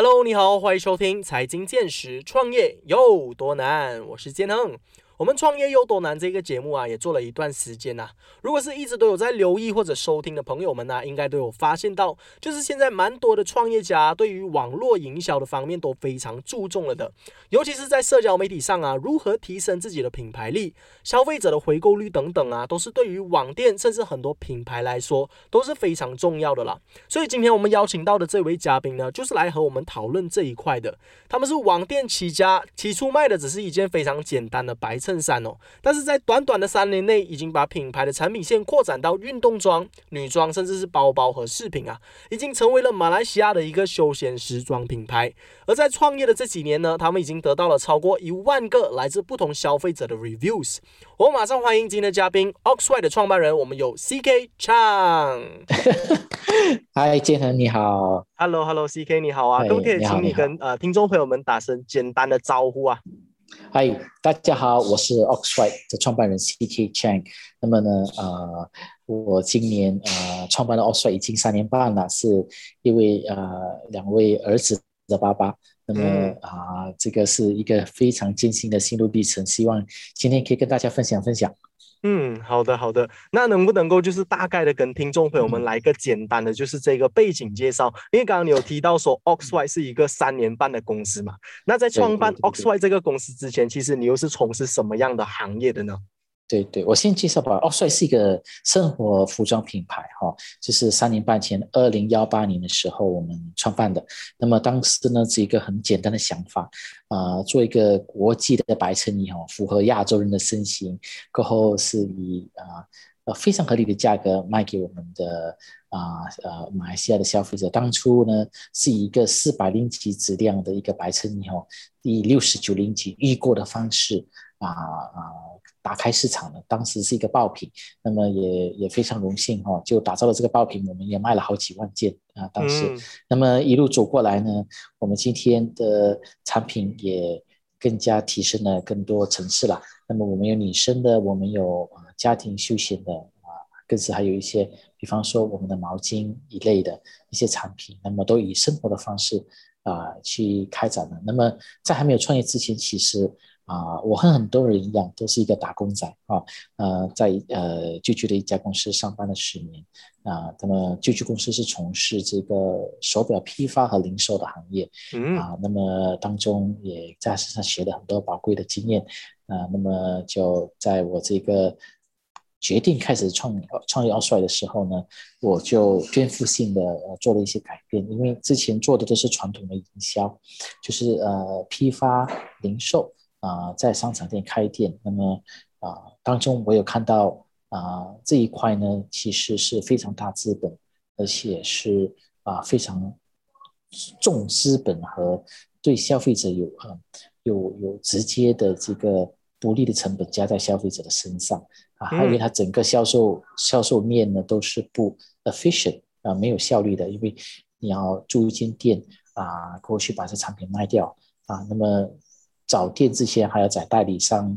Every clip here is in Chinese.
Hello，你好，欢迎收听财经见识，创业有多难？我是建能。我们创业有多难这个节目啊，也做了一段时间呐。如果是一直都有在留意或者收听的朋友们呢，应该都有发现到，就是现在蛮多的创业家对于网络营销的方面都非常注重了的。尤其是在社交媒体上啊，如何提升自己的品牌力、消费者的回购率等等啊，都是对于网店甚至很多品牌来说都是非常重要的啦。所以今天我们邀请到的这位嘉宾呢，就是来和我们讨论这一块的。他们是网店起家，起初卖的只是一件非常简单的白。衬衫哦，但是在短短的三年内，已经把品牌的产品线扩展到运动装、女装，甚至是包包和饰品啊，已经成为了马来西亚的一个休闲时装品牌。而在创业的这几年呢，他们已经得到了超过一万个来自不同消费者的 reviews。我马上欢迎今天的嘉宾，Oxwhite 的创办人，我们有 CK Chang。嗨，建恒你好。Hello，Hello，CK 你好啊，可不可以请你跟呃听众朋友们打声简单的招呼啊？嗨，大家好，我是 Oxwhite 的创办人 CK Chang。那么呢，呃，我今年呃创办了 Oxwhite 已经三年半了，是一位呃两位儿子的爸爸。那么啊，这个是一个非常艰辛的心路历程，希望今天可以跟大家分享分享。嗯，好的好的，那能不能够就是大概的跟听众朋友们来一个简单的就是这个背景介绍？因为刚刚你有提到说 Oxwhite 是一个三年半的公司嘛，那在创办 Oxwhite 这个公司之前，其实你又是从事什么样的行业的呢？对对，我先介绍吧。奥帅是一个生活服装品牌，哈，就是三年半前，二零幺八年的时候我们创办的。那么当时呢是一个很简单的想法，啊，做一个国际的白衬衣，哈，符合亚洲人的身形，过后是以啊呃非常合理的价格卖给我们的啊呃马来西亚的消费者。当初呢是以一个四百零几质量的一个白衬衣，哈，以六十九零几预购的方式，啊啊。打开市场的，当时是一个爆品，那么也也非常荣幸哈，就打造了这个爆品，我们也卖了好几万件啊。当时，那么一路走过来呢，我们今天的产品也更加提升了更多层次了。那么我们有女生的，我们有啊家庭休闲的啊，更是还有一些，比方说我们的毛巾一类的一些产品，那么都以生活的方式啊去开展的。那么在还没有创业之前，其实。啊，我和很多人一样，都是一个打工仔啊。呃，在呃舅舅的一家公司上班了十年啊。那么舅舅公司是从事这个手表批发和零售的行业啊。那么当中也在身上学了很多宝贵的经验啊。那么就在我这个决定开始创创业奥帅的时候呢，我就颠覆性的做了一些改变，因为之前做的都是传统的营销，就是呃批发零售。啊，在商场店开店，那么啊，当中我有看到啊，这一块呢，其实是非常大资本，而且是啊非常重资本和对消费者有啊有有直接的这个不利的成本加在消费者的身上。啊，还有它整个销售销售面呢都是不 efficient 啊，没有效率的，因为你要租一间店啊，过去把这产品卖掉啊，那么。找店之前还要找代理商，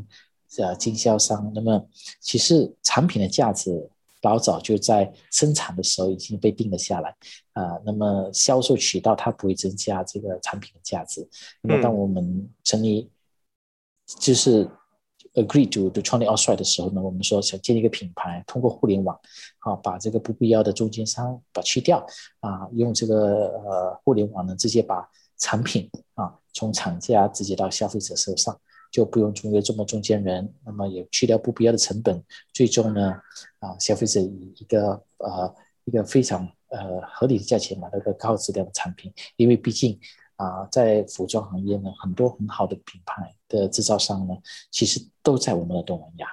呃，经销商。那么其实产品的价值老早就在生产的时候已经被定了下来，啊，那么销售渠道它不会增加这个产品的价值。那么当我们成立就是 agree to 的创立奥帅的时候呢，我们说想建立一个品牌，通过互联网，啊，把这个不必要的中间商把去掉，啊，用这个呃互联网呢直接把产品啊。从厂家直接到消费者手上，就不用中间这么中间人，那么也去掉不必要的成本，最终呢，啊，消费者以一个呃一个非常呃合理的价钱买到一个高质量的产品，因为毕竟啊，在服装行业呢，很多很好的品牌的制造商呢，其实都在我们的东南亚。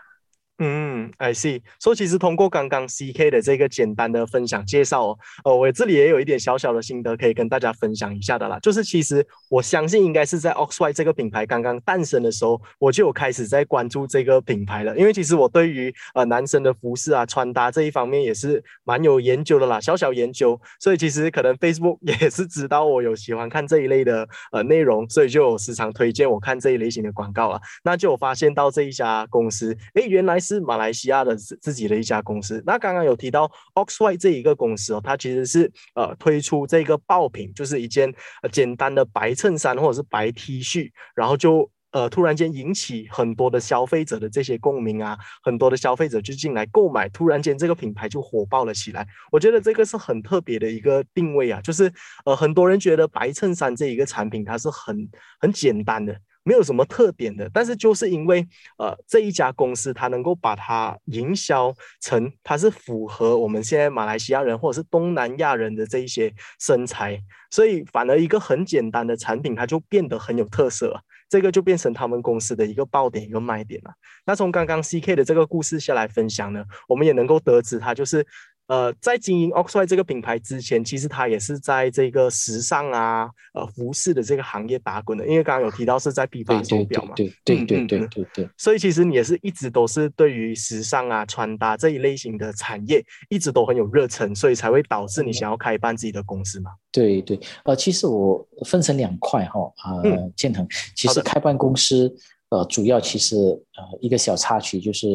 嗯，I see。所以其实通过刚刚 CK 的这个简单的分享介绍哦，呃，我这里也有一点小小的心得可以跟大家分享一下的啦。就是其实我相信应该是在 OXY 这个品牌刚刚诞生的时候，我就有开始在关注这个品牌了。因为其实我对于呃男生的服饰啊穿搭这一方面也是蛮有研究的啦，小小研究。所以其实可能 Facebook 也是知道我有喜欢看这一类的呃内容，所以就时常推荐我看这一类型的广告了。那就有发现到这一家公司，诶，原来。是马来西亚的自自己的一家公司。那刚刚有提到 Oxy 这一个公司哦，它其实是呃推出这个爆品，就是一件呃简单的白衬衫或者是白 T 恤，然后就。呃，突然间引起很多的消费者的这些共鸣啊，很多的消费者就进来购买，突然间这个品牌就火爆了起来。我觉得这个是很特别的一个定位啊，就是呃，很多人觉得白衬衫这一个产品它是很很简单的，没有什么特点的，但是就是因为呃这一家公司它能够把它营销成它是符合我们现在马来西亚人或者是东南亚人的这一些身材，所以反而一个很简单的产品它就变得很有特色。这个就变成他们公司的一个爆点、一个卖点了。那从刚刚 C K 的这个故事下来分享呢，我们也能够得知，他就是。呃，在经营 Oxwhite 这个品牌之前，其实他也是在这个时尚啊、呃服饰的这个行业打滚的。因为刚刚有提到是在批发手表嘛，对对对对对对。所以其实你也是一直都是对于时尚啊、穿搭这一类型的产业一直都很有热忱，所以才会导致你想要开办自己的公司嘛。对对，呃，其实我分成两块哈，啊，建腾，其实开办公司，呃，主要其实呃一个小插曲就是，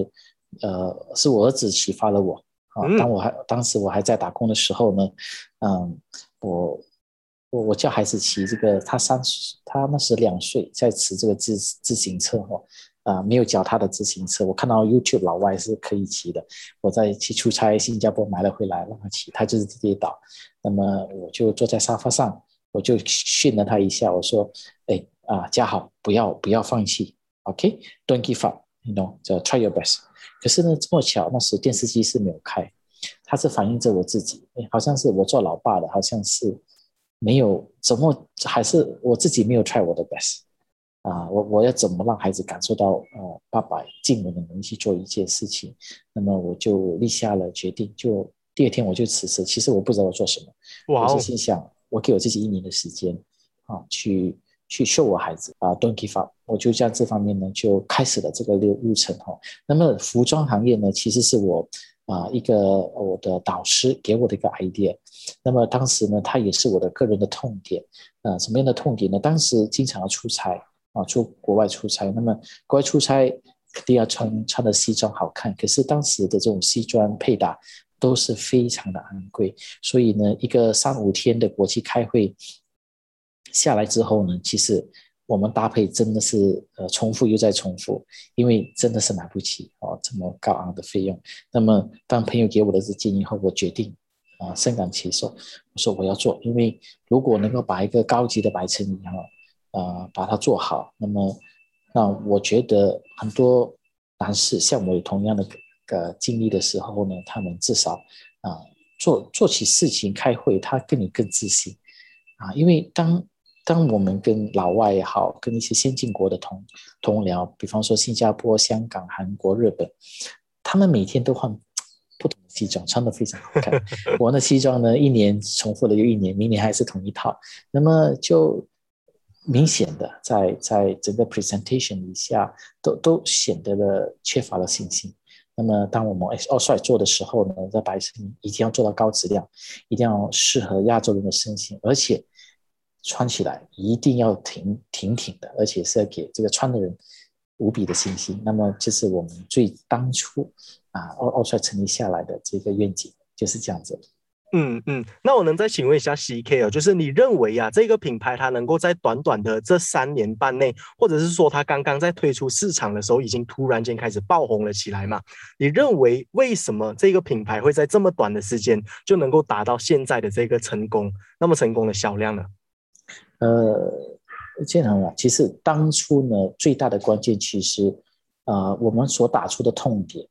呃，是我儿子启发了我。啊，当我还当时我还在打工的时候呢，嗯，我我我叫孩子骑这个，他三十，他那时两岁，在骑这个自自行车哦，啊，没有脚踏的自行车，我看到 YouTube 老外是可以骑的，我在去出差新加坡买了回来让他骑，他就是跌倒，那么我就坐在沙发上，我就训了他一下，我说，哎啊，家好，不要不要放弃，OK，Don't give up，you know，叫 Try your best。可是呢，这么巧，那时电视机是没有开，它是反映着我自己，哎，好像是我做老爸的，好像是没有怎么，还是我自己没有 try 我的 best 啊，我我要怎么让孩子感受到，呃，爸爸尽我的能力去做一件事情，那么我就立下了决定，就第二天我就辞职。其实我不知道我做什么，我是心想，我给我自己一年的时间啊，去。去秀我孩子啊，Don't give up，我就在这方面呢就开始了这个路路程哈。那么服装行业呢，其实是我啊一个我的导师给我的一个 idea。那么当时呢，他也是我的个人的痛点啊。什么样的痛点呢？当时经常要出差啊，出国外出差。那么国外出差肯定要穿穿的西装好看，可是当时的这种西装配搭都是非常的昂贵，所以呢，一个三五天的国际开会。下来之后呢，其实我们搭配真的是呃重复又再重复，因为真的是买不起哦这么高昂的费用。那么当朋友给我的这建议后，我决定啊深感其受，我说我要做，因为如果能够把一个高级的白衬衣哈啊把它做好，那么那我觉得很多男士像我有同样的个经历的时候呢，他们至少啊做做起事情开会，他更有更自信啊，因为当当我们跟老外也好，跟一些先进国的同同僚，比方说新加坡、香港、韩国、日本，他们每天都换不同的西装，穿的非常好看。我的西装呢，一年重复了又一年，明年还是同一套，那么就明显的在在整个 presentation 以下，都都显得了缺乏了信心。那么当我们奥帅做的时候呢，在白衬一定要做到高质量，一定要适合亚洲人的身形，而且。穿起来一定要挺挺挺的，而且是要给这个穿的人无比的信心。那么，这是我们最当初啊奥奥帅成立下来的这个愿景，就是这样子。嗯嗯，那我能再请问一下 C K 哦，就是你认为啊，这个品牌它能够在短短的这三年半内，或者是说它刚刚在推出市场的时候，已经突然间开始爆红了起来嘛？你认为为什么这个品牌会在这么短的时间就能够达到现在的这个成功，那么成功的销量呢？呃，建恒啊，其实当初呢，最大的关键其实，啊，我们所打出的痛点，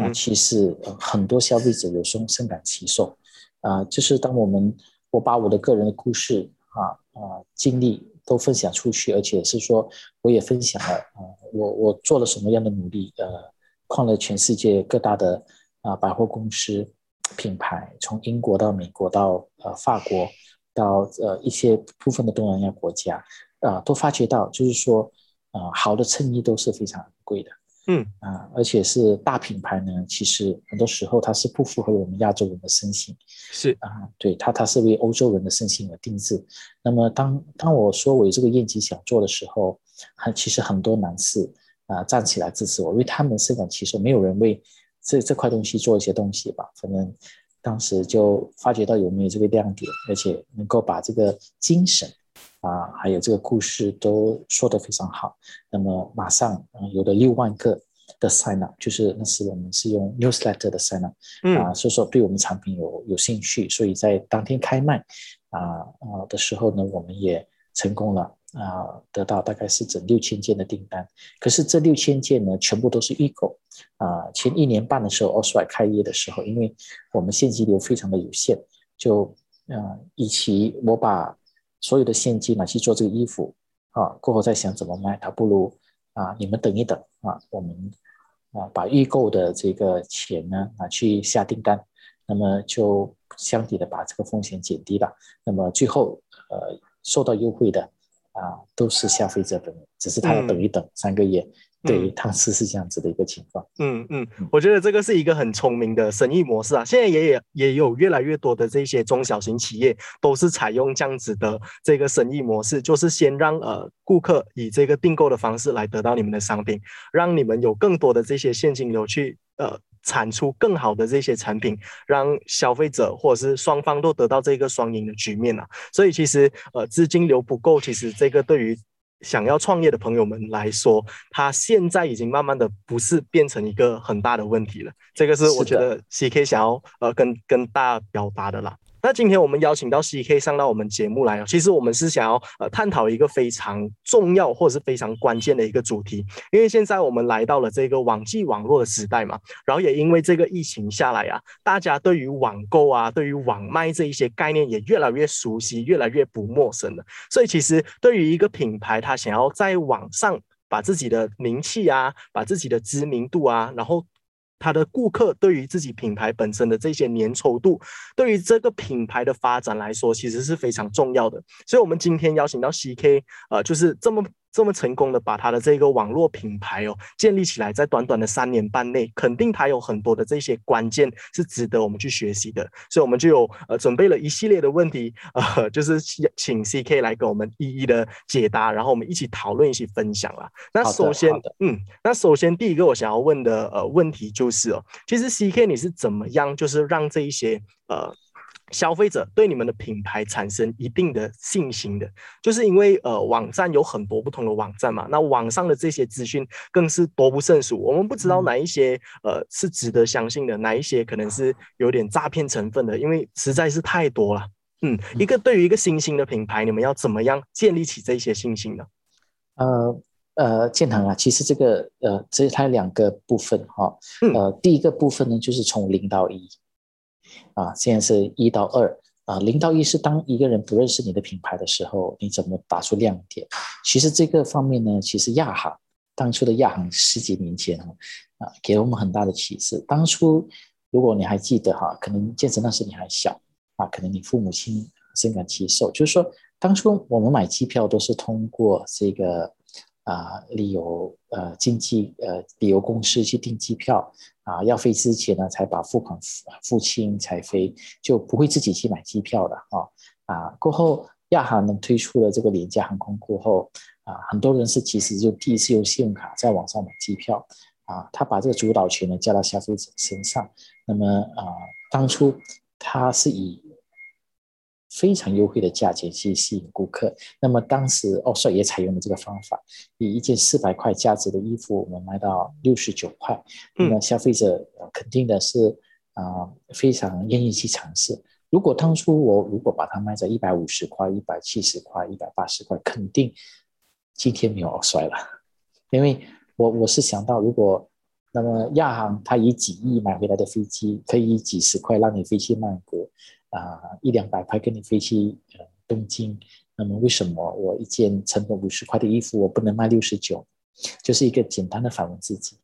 啊，其实很多消费者有时候深感其受，啊，就是当我们我把我的个人的故事啊啊经历都分享出去，而且是说我也分享了啊，我我做了什么样的努力，呃，创了全世界各大的啊百货公司品牌，从英国到美国到呃法国。到呃一些部分的东南亚国家，啊，都发觉到，就是说，啊，好的衬衣都是非常贵的，嗯，啊，而且是大品牌呢，其实很多时候它是不符合我们亚洲人的身形，是啊，对，它它是为欧洲人的身形而定制。那么当当我说我有这个愿景想做的时候，很其实很多男士啊站起来支持我，因为他们深感其实没有人为这这块东西做一些东西吧，反正当时就发觉到有没有这个亮点，而且能够把这个精神啊，还有这个故事都说得非常好，那么马上啊有了六万个。的 sign up 就是那时我们是用 newsletter 的 sign up，啊，所以说对我们产品有有兴趣，所以在当天开卖啊啊的时候呢，我们也成功了啊，得到大概是整六千件的订单。可是这六千件呢，全部都是预购啊。前一年半的时候 o s r i 开业的时候，因为我们现金流非常的有限，就啊，与其我把所有的现金拿去做这个衣服啊，过后再想怎么卖，它不如啊，你们等一等啊，我们。啊，把预购的这个钱呢拿去下订单，那么就相抵的把这个风险减低了。那么最后呃受到优惠的啊都是消费者本人，只是他要等一等三个月。对，当时是这样子的一个情况。嗯嗯，我觉得这个是一个很聪明的生意模式啊。现在也也也有越来越多的这些中小型企业都是采用这样子的这个生意模式，就是先让呃顾客以这个订购的方式来得到你们的商品，让你们有更多的这些现金流去呃产出更好的这些产品，让消费者或者是双方都得到这个双赢的局面啊。所以其实呃资金流不够，其实这个对于想要创业的朋友们来说，他现在已经慢慢的不是变成一个很大的问题了。这个是我觉得 C K 想要呃跟跟大家表达的啦。那今天我们邀请到 C K 上到我们节目来哦，其实我们是想要呃探讨一个非常重要或者是非常关键的一个主题，因为现在我们来到了这个网际网络的时代嘛，然后也因为这个疫情下来啊，大家对于网购啊，对于网卖这一些概念也越来越熟悉，越来越不陌生了。所以其实对于一个品牌，它想要在网上把自己的名气啊，把自己的知名度啊，然后。他的顾客对于自己品牌本身的这些粘稠度，对于这个品牌的发展来说，其实是非常重要的。所以，我们今天邀请到 CK，呃，就是这么。这么成功的把他的这个网络品牌哦建立起来，在短短的三年半内，肯定他有很多的这些关键是值得我们去学习的，所以我们就有呃准备了一系列的问题，呃，就是请 C K 来给我们一一的解答，然后我们一起讨论，一起分享啦。那首先，嗯，那首先第一个我想要问的呃问题就是哦，其实 C K 你是怎么样，就是让这一些呃。消费者对你们的品牌产生一定的信心的，就是因为呃，网站有很多不同的网站嘛，那网上的这些资讯更是多不胜数，我们不知道哪一些呃是值得相信的，哪一些可能是有点诈骗成分的，因为实在是太多了。嗯，一个对于一个新兴的品牌，你们要怎么样建立起这些信心呢？呃呃，建堂啊，其实这个呃，这它有两个部分哈，呃，第一个部分呢，就是从零到一。啊，现在是一到二啊，零到一是当一个人不认识你的品牌的时候，你怎么打出亮点？其实这个方面呢，其实亚航当初的亚航十几年前啊，啊，给了我们很大的启示。当初如果你还记得哈，可能建成那时你还小啊，可能你父母亲深感其受，就是说当初我们买机票都是通过这个。啊，旅游呃经济呃旅游公司去订机票啊，要飞之前呢，才把付款付付清才飞，就不会自己去买机票的啊啊。过后亚航呢推出了这个廉价航空过后啊，很多人是其实就第一次用信用卡在网上买机票啊，他把这个主导权呢交到消费者身上。那么啊，当初他是以非常优惠的价钱去吸引顾客。那么当时奥帅也采用了这个方法，以一件四百块价值的衣服，我们卖到六十九块。那么消费者肯定的是啊，非常愿意去尝试。如果当初我如果把它卖在一百五十块、一百七十块、一百八十块，肯定今天没有奥帅了。因为我我是想到，如果那么亚航它以几亿买回来的飞机，可以几十块让你飞去曼谷。啊，一两百块跟你飞去呃东京，那么为什么我一件成本五十块的衣服我不能卖六十九？就是一个简单的反问自己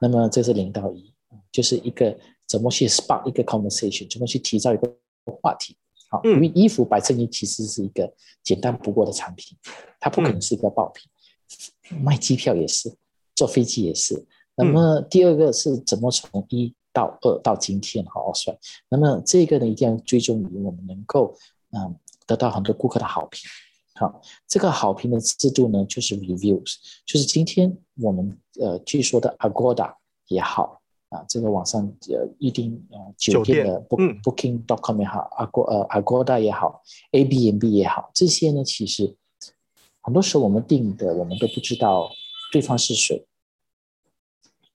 那么这是零到一，就是一个怎么去 spark 一个 conversation，怎么去提造一个话题？好，因为衣服摆衬衣其实是一个简单不过的产品，它不可能是一个爆品。卖机票也是，坐飞机也是。那么第二个是怎么从一？到二到今天好好算，那么这个呢一定要追踪于我们能够嗯得到很多顾客的好评。好，这个好评的制度呢，就是 reviews，就是今天我们呃据说的 Agoda 也好啊，这个网上呃预订呃酒店的 book booking.com 也好，Ag 呃 Agoda 也好，A B N B 也好，这些呢其实很多时候我们订的我们都不知道对方是谁，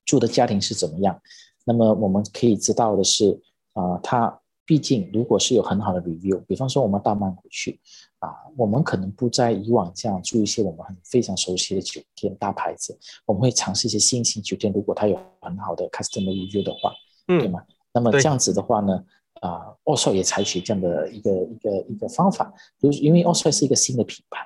住的家庭是怎么样，那么我们可以知道的是啊，它毕竟如果是有很好的 review，比方说我们到曼谷去。啊，我们可能不在以往这样住一些我们很非常熟悉的酒店大牌子，我们会尝试一些新型酒店。如果它有很好的 customer review 的话，嗯，对吗？那么这样子的话呢，啊，奥帅也采取这样的一个一个一个方法，就是因为奥帅是一个新的品牌，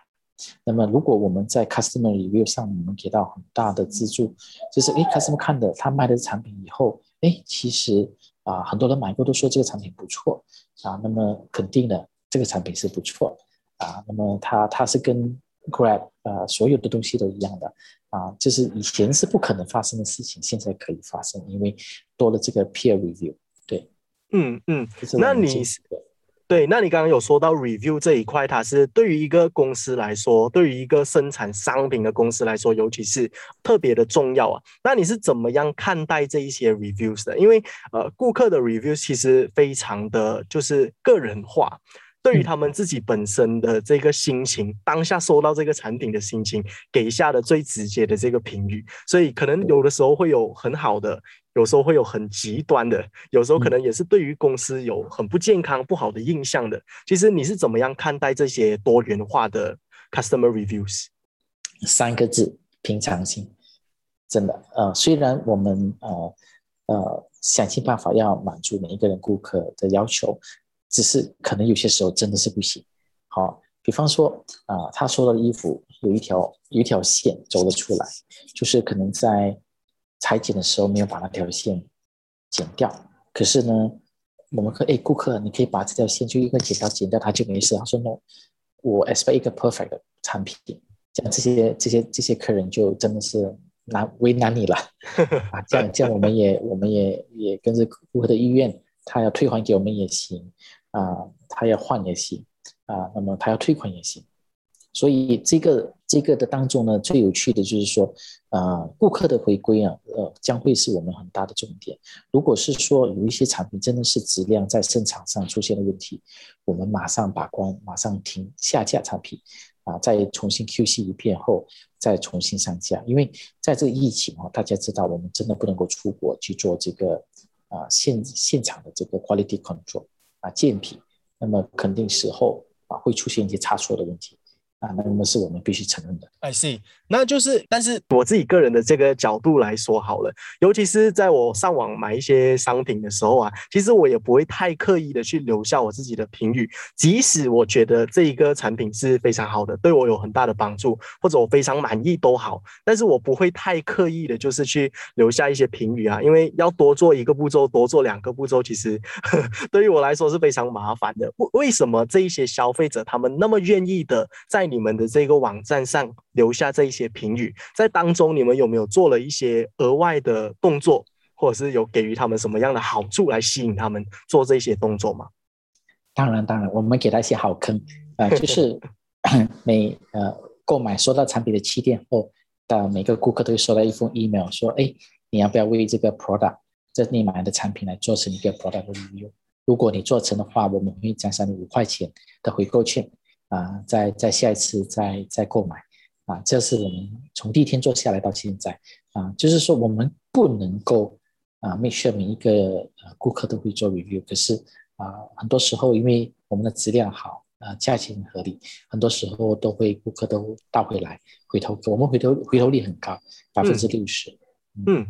那么如果我们在 customer review 上我们给到很大的资助，就是诶 customer 看的他卖的产品以后，诶，其实啊很多人买过都说这个产品不错啊，那么肯定的这个产品是不错。啊，那么它它是跟 Grab 呃所有的东西都一样的啊，就是以前是不可能发生的事情，现在可以发生，因为多了这个 peer review。对，嗯嗯，那你对，那你刚刚有说到 review 这一块，它是对于一个公司来说，对于一个生产商品的公司来说，尤其是特别的重要啊。那你是怎么样看待这一些 reviews 的？因为呃，顾客的 reviews 其实非常的就是个人化。对于他们自己本身的这个心情，当下收到这个产品的心情，给下的最直接的这个评语，所以可能有的时候会有很好的，有时候会有很极端的，有时候可能也是对于公司有很不健康、不好的印象的。其实你是怎么样看待这些多元化的 customer reviews？三个字：平常心。真的，呃，虽然我们呃呃想尽办法要满足每一个人顾客的要求。只是可能有些时候真的是不行，好，比方说啊，他说的衣服有一条有一条线走了出来，就是可能在裁剪的时候没有把那条线剪掉。可是呢，我们可哎，顾客你可以把这条线就一个剪刀剪掉，他就没事。他说 no，我 expect 一个 perfect 的产品。这样这些这些这些客人就真的是难为难你了啊。这样这样我们也我们也也跟着顾客的意愿，他要退还给我们也行。啊，他要换也行，啊，那么他要退款也行，所以这个这个的当中呢，最有趣的就是说，啊，顾客的回归啊，呃，将会是我们很大的重点。如果是说有一些产品真的是质量在生产上出现了问题，我们马上把关，马上停下架产品，啊，再重新 QC 一遍后再重新上架。因为在这个疫情啊，大家知道我们真的不能够出国去做这个啊现现场的这个 quality control。啊，健脾，那么肯定时候啊会出现一些差错的问题。啊，那么是我们必须承认的。I see，那就是，但是我自己个人的这个角度来说好了，尤其是在我上网买一些商品的时候啊，其实我也不会太刻意的去留下我自己的评语，即使我觉得这一个产品是非常好的，对我有很大的帮助，或者我非常满意都好，但是我不会太刻意的，就是去留下一些评语啊，因为要多做一个步骤，多做两个步骤，其实 对于我来说是非常麻烦的。为为什么这一些消费者他们那么愿意的在你们的这个网站上留下这一些评语，在当中你们有没有做了一些额外的动作，或者是有给予他们什么样的好处来吸引他们做这些动作吗？当然，当然，我们给他一些好坑啊，就是 每呃购买收到产品的七天后，的每个顾客都会收到一封 email，说，哎，你要不要为这个 product 这你买的产品来做成一个 product review？如果你做成的话，我们会奖赏你五块钱的回购券。啊，再再下一次再再购买啊，这是我们从第一天做下来到现在啊，就是说我们不能够啊，make sure 每一个呃顾客都会做 review，可是啊，很多时候因为我们的质量好啊，价钱合理，很多时候都会顾客都倒回来回头，我们回头回头率很高，百分之六十。嗯，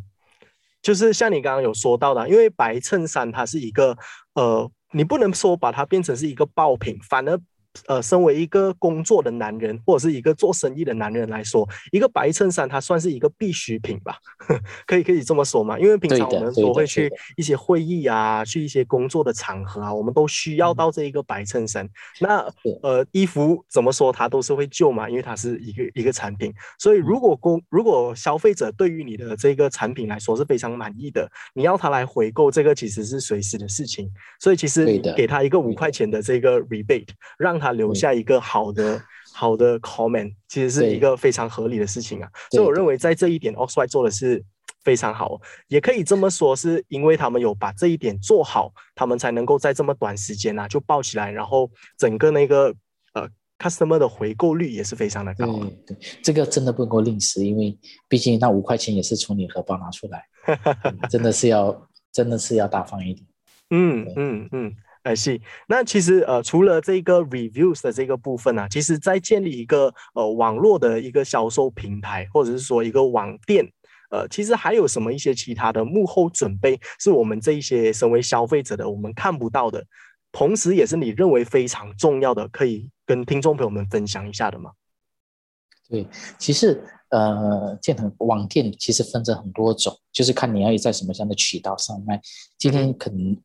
就是像你刚刚有说到的，因为白衬衫它是一个呃，你不能说把它变成是一个爆品，反而。呃，身为一个工作的男人，或者是一个做生意的男人来说，一个白衬衫它算是一个必需品吧？可以可以这么说吗？因为平常我们都会去一些会议啊，去一些工作的场合啊，我们都需要到这一个白衬衫。那呃，衣服怎么说它都是会旧嘛，因为它是一个一个产品。所以如果工如果消费者对于你的这个产品来说是非常满意的，你要他来回购，这个其实是随时的事情。所以其实给他一个五块钱的这个 rebate，让他留下一个好的好的 comment，其实是一个非常合理的事情啊。所以我认为在这一点，Oxide 做的是非常好，也可以这么说，是因为他们有把这一点做好，他们才能够在这么短时间啊就爆起来，然后整个那个呃 customer 的回购率也是非常的高。对对，这个真的不能够吝啬，因为毕竟那五块钱也是从你荷包拿出来，真的是要真的是要大方一点。嗯嗯嗯。哎，是。那其实呃，除了这个 reviews 的这个部分呢，其实在建立一个呃网络的一个销售平台，或者是说一个网店，呃，其实还有什么一些其他的幕后准备，是我们这一些身为消费者的我们看不到的，同时也是你认为非常重要的，可以跟听众朋友们分享一下的吗？对，其实呃，建腾网店其实分成很多种，就是看你要在什么样的渠道上卖。今天可能。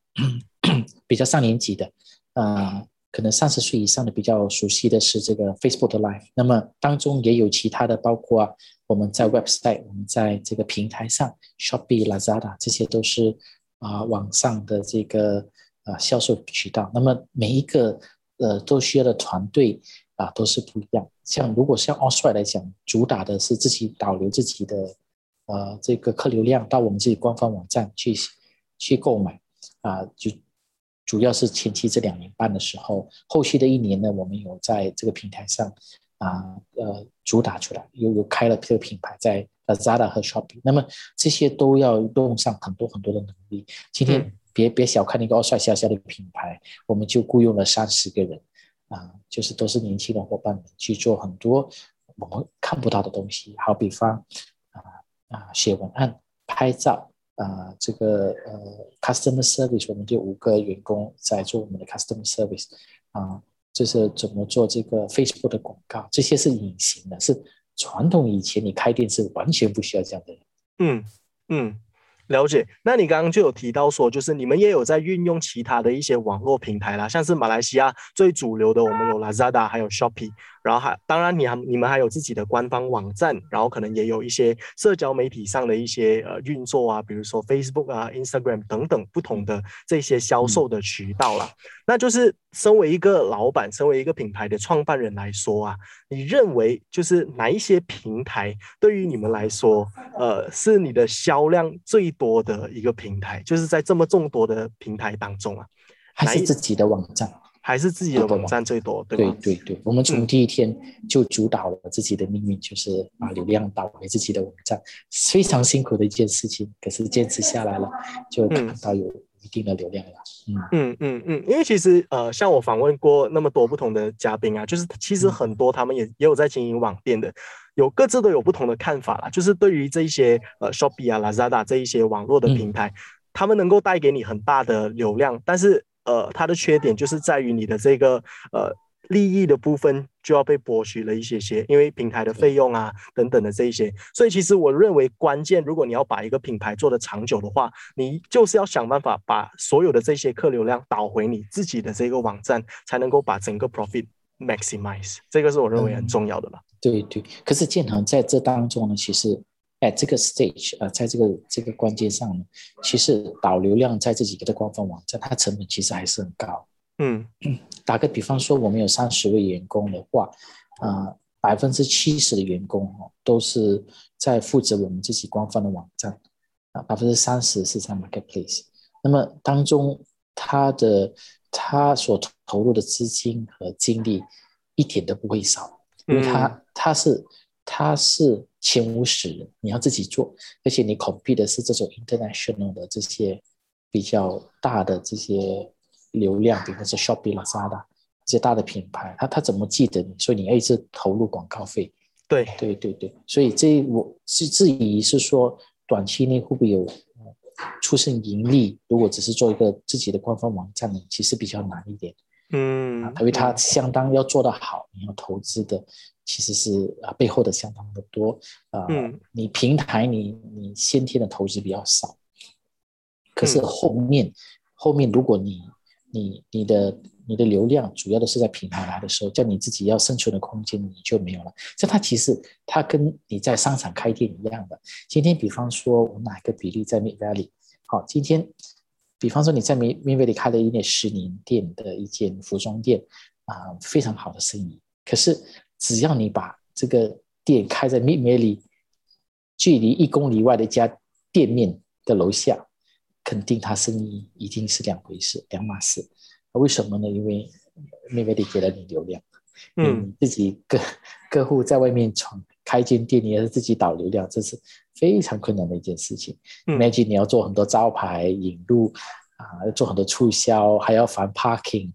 比较上年纪的，呃，可能三十岁以上的比较熟悉的是这个 Facebook 的 Live。那么当中也有其他的，包括我们在 website，我们在这个平台上，Shopee、Lazada，这些都是啊网上的这个呃销售渠道。那么每一个呃都需要的团队啊都是不一样。像如果像 s r i h t 来讲，主打的是自己导流自己的呃这个客流量到我们自己官方网站去去购买。啊，就主要是前期这两年半的时候，后续的一年呢，我们有在这个平台上啊，呃，主打出来，又又开了这个品牌在 Lazada 和 Shopee，那么这些都要用上很多很多的能力。今天别别小看那个奥帅小小的品牌，我们就雇佣了三十个人，啊，就是都是年轻的伙伴们去做很多我们看不到的东西，好比方啊啊，写文案、拍照。啊，这个呃，customer service，我们就五个员工在做我们的 customer service，啊，就是怎么做这个 Facebook 的广告，这些是隐形的，是传统以前你开店是完全不需要这样的人。嗯嗯。了解，那你刚刚就有提到说，就是你们也有在运用其他的一些网络平台啦，像是马来西亚最主流的，我们有 Lazada，还有 Shopee，然后还当然你还你们还有自己的官方网站，然后可能也有一些社交媒体上的一些呃运作啊，比如说 Facebook 啊、Instagram 等等不同的这些销售的渠道啦。那就是身为一个老板，身为一个品牌的创办人来说啊，你认为就是哪一些平台对于你们来说，呃，是你的销量最多的一个平台？就是在这么众多的平台当中啊，还是自己的网站，还是自己的网站最多，对吧？对对对，我们从第一天就主导了自己的命运，就是把流量导回自己的网站，非常辛苦的一件事情，可是坚持下来了，就看到有。一定的流量了，嗯。嗯嗯嗯。因为其实呃，像我访问过那么多不同的嘉宾啊，就是其实很多他们也也有在经营网店的，有各自都有不同的看法啦。就是对于这一些呃 Shopee 啊、Lazada 这一些网络的平台，他们能够带给你很大的流量，但是呃，它的缺点就是在于你的这个呃。利益的部分就要被剥削了一些些，因为平台的费用啊等等的这一些，所以其实我认为关键，如果你要把一个品牌做得长久的话，你就是要想办法把所有的这些客流量导回你自己的这个网站，才能够把整个 profit maximize。这个是我认为很重要的了。对对，可是建行在这当中呢，其实哎这个 stage 啊，在这个这个关键上呢，其实导流量在这几个的官方网站，它成本其实还是很高。嗯，打个比方说，我们有三十位员工的话，啊，百分之七十的员工哦都是在负责我们自己官方的网站，啊，百分之三十是在 marketplace。那么当中他的他所投入的资金和精力一点都不会少，因为他他是他是前无史人，你要自己做，而且你 compete 的是这种 international 的这些比较大的这些。流量，比如说 Shopee、Lazada 这些大的品牌，他他怎么记得你？所以你要一直投入广告费。对对对对，所以这我是质疑是说，短期内会不会有出现盈利？如果只是做一个自己的官方网站呢，其实比较难一点。嗯，因为它相当要做得好，你要投资的其实是啊背后的相当的多啊。嗯，你平台你你先天的投资比较少，可是后面后面如果你你你的你的流量主要的是在平台来的时候，叫你自己要生存的空间你就没有了。这它其实它跟你在商场开店一样的。今天比方说我哪个比例在 Mid Valley？好，今天比方说你在 Mid Mid Valley 开了一间十年店的一间服装店啊，非常好的生意。可是只要你把这个店开在 Mid Valley，距离一公里外的一家店面的楼下，肯定他生意一定是两回事，两码事。为什么呢？因为 Valley 给了你流量，嗯，自己个客户在外面闯开间店，你要是自己导流量，这是非常困难的一件事情。Imagine 你要做很多招牌引入。啊，要做很多促销，还要烦 parking，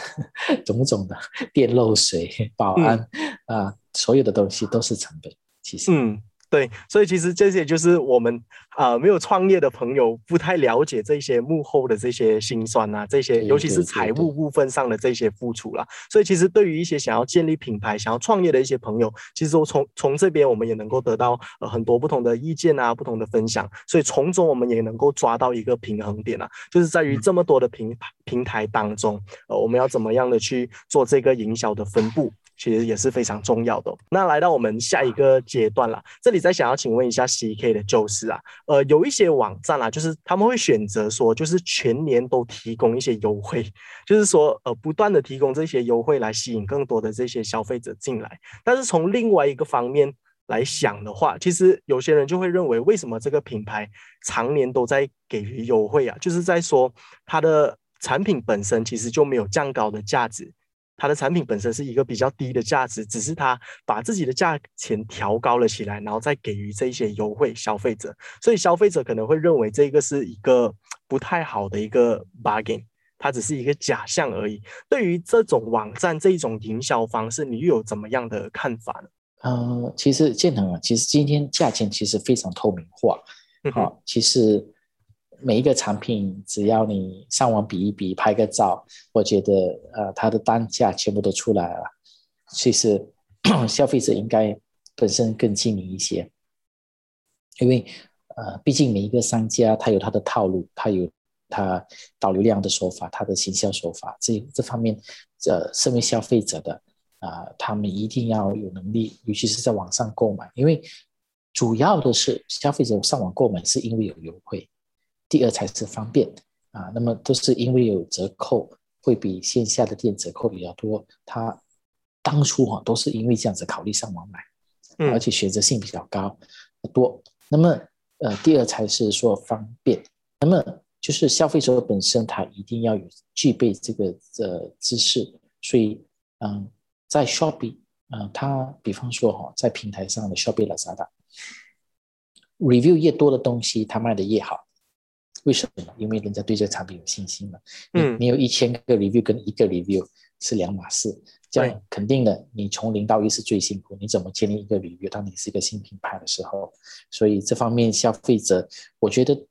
种种的电漏水、保安啊，所有的东西都是成本。其实，嗯。对，所以其实这些就是我们啊没有创业的朋友不太了解这些幕后的这些辛酸啊，这些尤其是财务部分上的这些付出啦。所以其实对于一些想要建立品牌、想要创业的一些朋友，其实我从从这边我们也能够得到呃很多不同的意见啊、不同的分享。所以从中我们也能够抓到一个平衡点啊，就是在于这么多的平平台当中，呃，我们要怎么样的去做这个营销的分布。其实也是非常重要的。那来到我们下一个阶段了，这里再想要请问一下 CK 的就是啊，呃，有一些网站啊，就是他们会选择说，就是全年都提供一些优惠，就是说呃，不断的提供这些优惠来吸引更多的这些消费者进来。但是从另外一个方面来想的话，其实有些人就会认为，为什么这个品牌常年都在给予优惠啊？就是在说它的产品本身其实就没有降高的价值。它的产品本身是一个比较低的价值，只是它把自己的价钱调高了起来，然后再给予这些优惠消费者，所以消费者可能会认为这个是一个不太好的一个 bargain，它只是一个假象而已。对于这种网站这一种营销方式，你又有怎么样的看法呢？呃，其实建腾啊，其实今天价钱其实非常透明化，好，其实。每一个产品，只要你上网比一比，拍个照，我觉得呃，它的单价全部都出来了。其实 消费者应该本身更精明一些，因为呃，毕竟每一个商家他有他的套路，他有他导流量的手法，他的行销手法。这这方面，呃，身为消费者的啊，他们一定要有能力，尤其是在网上购买，因为主要的是消费者上网购买是因为有优惠。第二才是方便啊，那么都是因为有折扣，会比线下的店折扣比较多。他当初哈都是因为这样子考虑上网买，而且选择性比较高多。那么呃，第二才是说方便。那么就是消费者本身他一定要有具备这个呃知识，所以嗯，在 Shopee 嗯，他比方说哈，在平台上的 Shopee Lazada review 越多的东西，他卖的越好。为什么？因为人家对这个产品有信心嘛。嗯，你有一千个 review 跟一个 review 是两码事，这样肯定的。你从零到一是最辛苦，你怎么建立一个 review？当你是一个新品牌的时候，所以这方面消费者，我觉得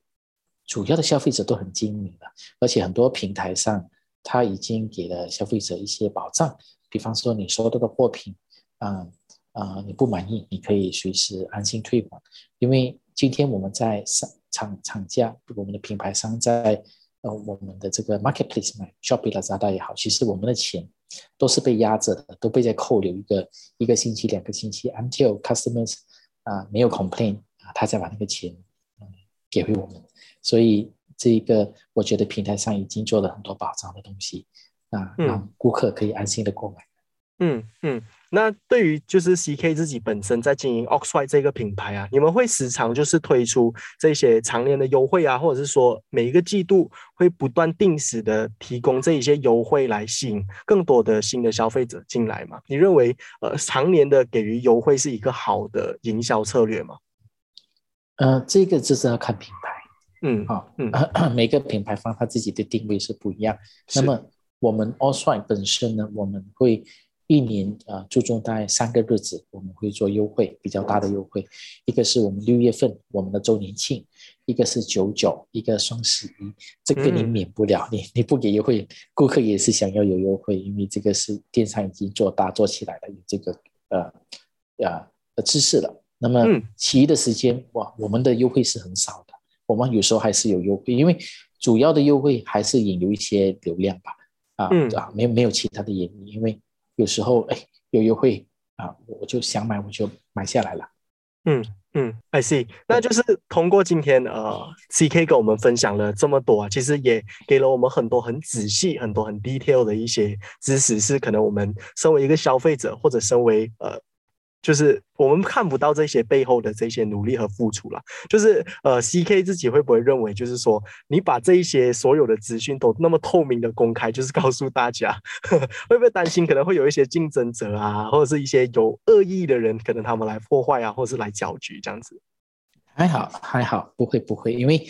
主要的消费者都很精明的，而且很多平台上他已经给了消费者一些保障，比方说你收到的货品，啊啊你不满意，你可以随时安心退款，因为今天我们在上。厂厂家，我们的品牌商在呃我们的这个 marketplace 买 Shopee、Lazada 也好，其实我们的钱都是被压着的，都被在扣留一个一个星期、两个星期，until customers 啊没有 complain 啊，他再把那个钱嗯给回我们。所以这一个我觉得平台上已经做了很多保障的东西啊，让顾客可以安心的购买。嗯嗯。那对于就是 CK 自己本身在经营 Oxide 这个品牌啊，你们会时常就是推出这些常年的优惠啊，或者是说每一个季度会不断定时的提供这一些优惠来吸引更多的新的消费者进来吗？你认为呃常年的给予优惠是一个好的营销策略吗？呃，这个就是要看品牌，嗯，好，嗯，每个品牌方他自己的定位是不一样。那么我们 Oxide 本身呢，我们会。一年啊，注重大概三个日子，我们会做优惠，比较大的优惠。一个是我们六月份我们的周年庆，一个是九九，一个双十一。这个你免不了，你 你不给优惠，顾客也是想要有优惠，因为这个是电商已经做大做起来了，有这个呃呃的知识了。那么其余的时间哇，我们的优惠是很少的，我们有时候还是有优惠，因为主要的优惠还是引流一些流量吧。啊啊，没没有其他的原因，因为。有时候哎有优惠啊，我就想买我就买下来了。嗯嗯，I see，那就是通过今天呃，CK 跟我们分享了这么多啊，其实也给了我们很多很仔细、很多很 detail 的一些知识，是可能我们身为一个消费者或者身为呃。就是我们看不到这些背后的这些努力和付出了。就是呃，C K 自己会不会认为，就是说你把这一些所有的资讯都那么透明的公开，就是告诉大家，呵 呵会不会担心可能会有一些竞争者啊，或者是一些有恶意的人，可能他们来破坏啊，或是来搅局这样子？还好还好，不会不会，因为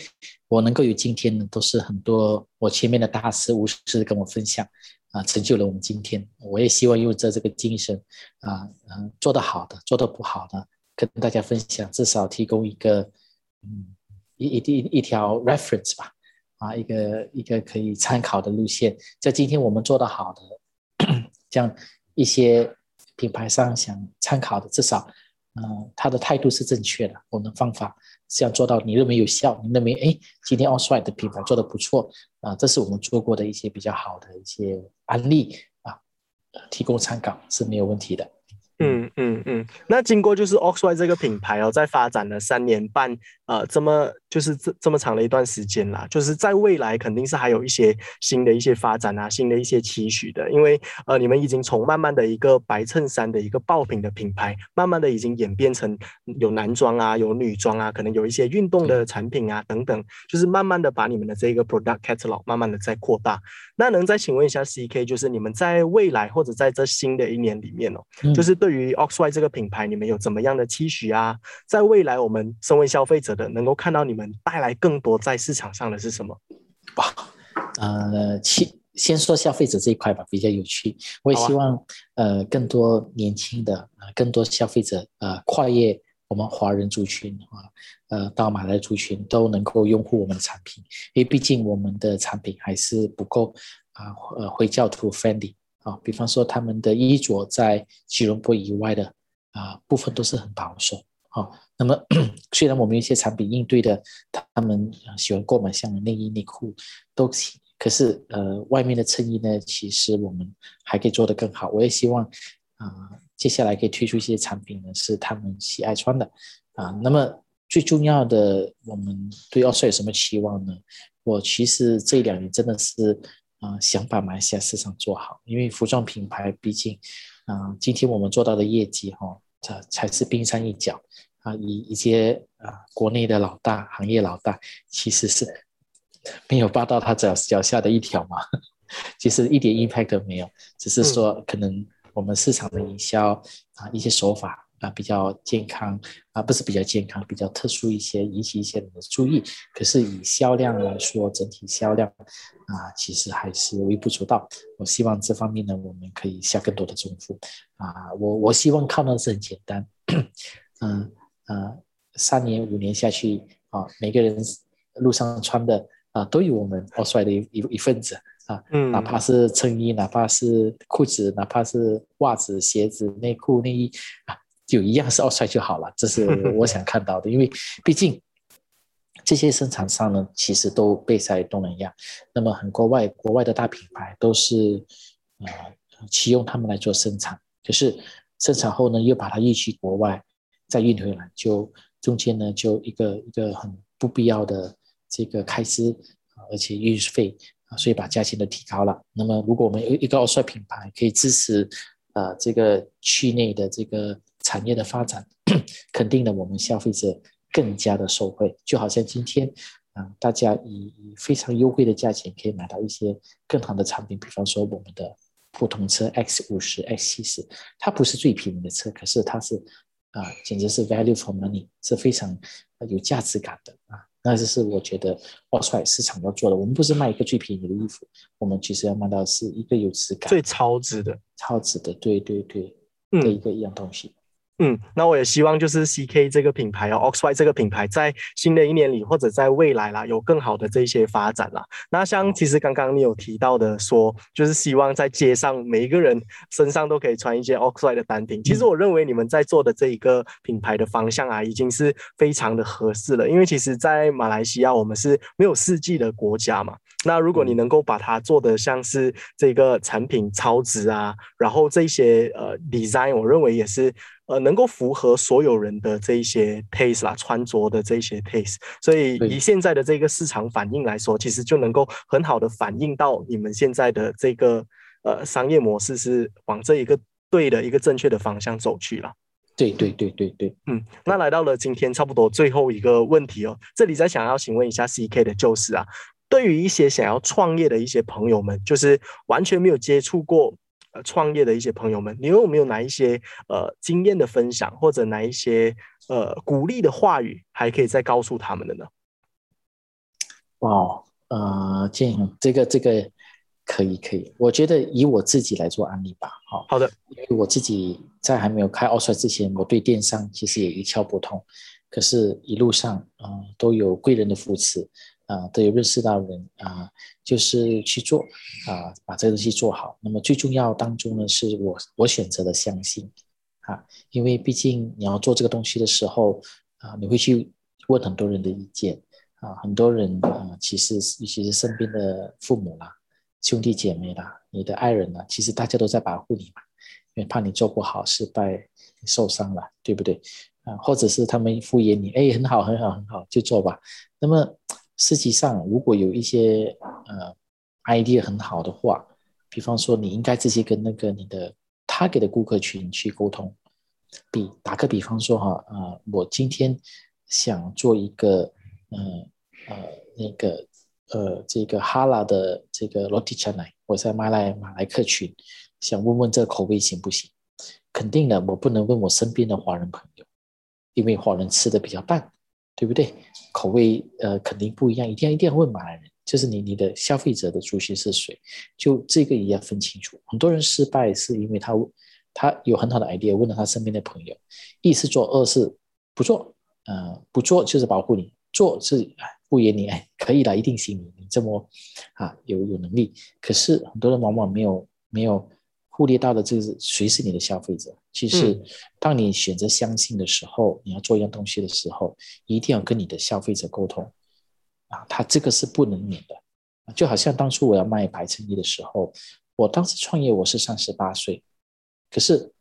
我能够有今天呢，都是很多我前面的大师无私跟我分享。啊，成就了我们今天。我也希望用这这个精神，啊，嗯，做得好的，做得不好的，跟大家分享，至少提供一个，嗯，一一定一条 reference 吧，啊，一个一个可以参考的路线。在今天我们做得好的，像一些品牌商想参考的，至少，嗯，他的态度是正确的，我们方法。是要做到，你认为有效？你认为哎，今天 Allswide 的品牌做的不错啊，这是我们做过的一些比较好的一些案例啊，提供参考是没有问题的。嗯嗯嗯，那经过就是 Oxway 这个品牌哦，在发展了三年半，呃，这么就是这这么长的一段时间啦，就是在未来肯定是还有一些新的一些发展啊，新的一些期许的，因为呃，你们已经从慢慢的一个白衬衫的一个爆品的品牌，慢慢的已经演变成有男装啊，有女装啊，可能有一些运动的产品啊等等，就是慢慢的把你们的这个 product catalog 慢慢的在扩大。那能再请问一下 CK，就是你们在未来或者在这新的一年里面哦，就是。对于 Oxway 这个品牌，你们有怎么样的期许啊？在未来，我们身为消费者的，能够看到你们带来更多在市场上的是什么？哇，呃，先先说消费者这一块吧，比较有趣。我也希望，呃，更多年轻的，呃，更多消费者，呃，跨越我们华人族群啊，呃，到马来族群都能够拥护我们的产品，因为毕竟我们的产品还是不够啊，呃，回教徒 friendly。啊，比方说他们的衣着在吉隆坡以外的啊部分都是很保守。啊，那么 虽然我们一些产品应对的，他们喜欢购买像内衣内裤都行，可是呃外面的衬衣呢，其实我们还可以做得更好。我也希望啊接下来可以推出一些产品呢，是他们喜爱穿的啊。那么最重要的，我们对奥帅有什么期望呢？我其实这两年真的是。啊，想把马来西亚市场做好，因为服装品牌毕竟，啊，今天我们做到的业绩哈，这才是冰山一角啊。以一些啊，国内的老大，行业老大，其实是没有扒到他脚脚下的一条嘛，其实一点 impact 都没有，只是说可能我们市场的营销啊，一些手法。啊，比较健康啊，不是比较健康，比较特殊一些，引起一些人的注意。可是以销量来说，整体销量啊，其实还是微不足道。我希望这方面呢，我们可以下更多的功夫啊。我我希望靠的是很简单，嗯呃，三年五年下去啊，每个人路上穿的啊，都有我们奥帅的一一一份子啊，嗯，哪怕是衬衣，哪怕是裤子，哪怕是袜子、鞋子、内裤、内衣啊。就一样是奥帅就好了，这是 我想看到的。因为毕竟这些生产商呢，其实都备在东南亚，那么很国外国外的大品牌都是呃启用他们来做生产，可是生产后呢，又把它运去国外，再运回来，就中间呢就一个一个很不必要的这个开支，而且运费啊，所以把价钱都提高了。那么如果我们有一个奥帅品牌可以支持呃这个区内的这个。产业的发展，肯定的，我们消费者更加的受惠。就好像今天，啊，大家以以非常优惠的价钱可以买到一些更好的产品，比方说我们的普通车 X 五十、X 七十，它不是最便宜的车，可是它是啊，简直是 value for money，是非常有价值感的啊。那这是我觉得奥帅市场要做的。我们不是卖一个最便宜的衣服，我们其实要卖到是一个有质感、最超值的、超值的，对对对的一个一样东西。嗯，那我也希望就是 C K 这个品牌哦，Oxway 这个品牌在新的一年里或者在未来啦，有更好的这些发展啦。那像其实刚刚你有提到的说，就是希望在街上每一个人身上都可以穿一件 Oxway 的单品。其实我认为你们在做的这一个品牌的方向啊，已经是非常的合适了。因为其实，在马来西亚我们是没有四季的国家嘛。那如果你能够把它做的像是这个产品超值啊，然后这些呃 design，我认为也是呃能够符合所有人的这一些 taste 啦，穿着的这些 taste。所以以现在的这个市场反应来说，其实就能够很好的反映到你们现在的这个呃商业模式是往这一个对的一个正确的方向走去了。对对对对对，嗯，那来到了今天差不多最后一个问题哦，这里再想要请问一下 C K 的就是啊，对于一些想要创业的一些朋友们，就是完全没有接触过呃创业的一些朋友们，你有没有哪一些呃经验的分享，或者哪一些呃鼓励的话语，还可以再告诉他们的呢？哇，呃，建议这个这个。可以，可以。我觉得以我自己来做案例吧，好。好的。因为我自己在还没有开奥帅之前，我对电商其实也一窍不通。可是，一路上啊，都有贵人的扶持啊，都有认识到人啊，就是去做啊，把这个东西做好。那么最重要当中呢，是我我选择了相信啊，因为毕竟你要做这个东西的时候啊，你会去问很多人的意见啊，很多人啊，其实尤其是身边的父母啦。兄弟姐妹啦，你的爱人啦？其实大家都在保护你嘛，因为怕你做不好、失败、受伤了，对不对？啊，或者是他们敷衍你，哎，很好，很好，很好，就做吧。那么实际上，如果有一些呃 idea 很好的话，比方说，你应该直接跟那个你的他给的顾客群去沟通。比打个比方说哈，啊，我今天想做一个，嗯呃那个。呃，这个哈拉的这个罗蒂茶奶，我在马来马来客群，想问问这个口味行不行？肯定的，我不能问我身边的华人朋友，因为华人吃的比较淡，对不对？口味呃肯定不一样，一定要一定要问马来人，就是你你的消费者的族群是谁，就这个也要分清楚。很多人失败是因为他他有很好的 idea，问了他身边的朋友，一是做，二是不做，呃，不做就是保护你，做是。敷衍你哎，可以了，一定行你，你这么啊有有能力。可是很多人往往没有没有忽略到的，就是谁是你的消费者？其实，当你选择相信的时候，你要做一样东西的时候，一定要跟你的消费者沟通啊，他这个是不能免的。就好像当初我要卖白衬衣的时候，我当时创业我是三十八岁，可是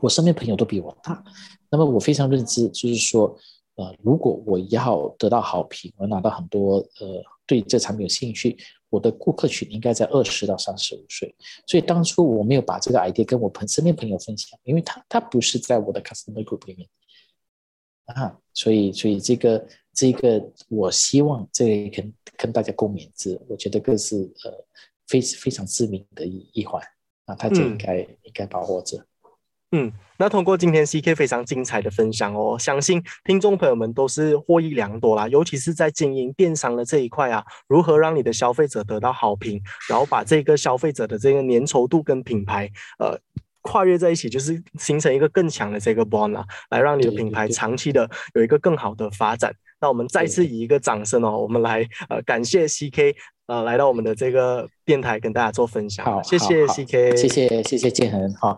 我身边朋友都比我大，那么我非常认知，就是说。呃，如果我要得到好评，我拿到很多呃对这产品有兴趣，我的顾客群应该在二十到三十五岁。所以当初我没有把这个 idea 跟我朋身边朋友分享，因为他他不是在我的 customer group 里面啊，所以所以这个这个我希望这跟跟大家共勉之，我觉得这是呃非非常致命的一一环啊，他就应该应该把握着。嗯，那通过今天 C K 非常精彩的分享哦，相信听众朋友们都是获益良多啦。尤其是在经营电商的这一块啊，如何让你的消费者得到好评，然后把这个消费者的这个粘稠度跟品牌呃跨越在一起，就是形成一个更强的这个 bond 啊，来让你的品牌长期的有一个更好的发展。那我们再次以一个掌声哦，我们来呃感谢 C K 呃来到我们的这个电台跟大家做分享。好，谢谢 C K，谢谢谢谢建恒哈。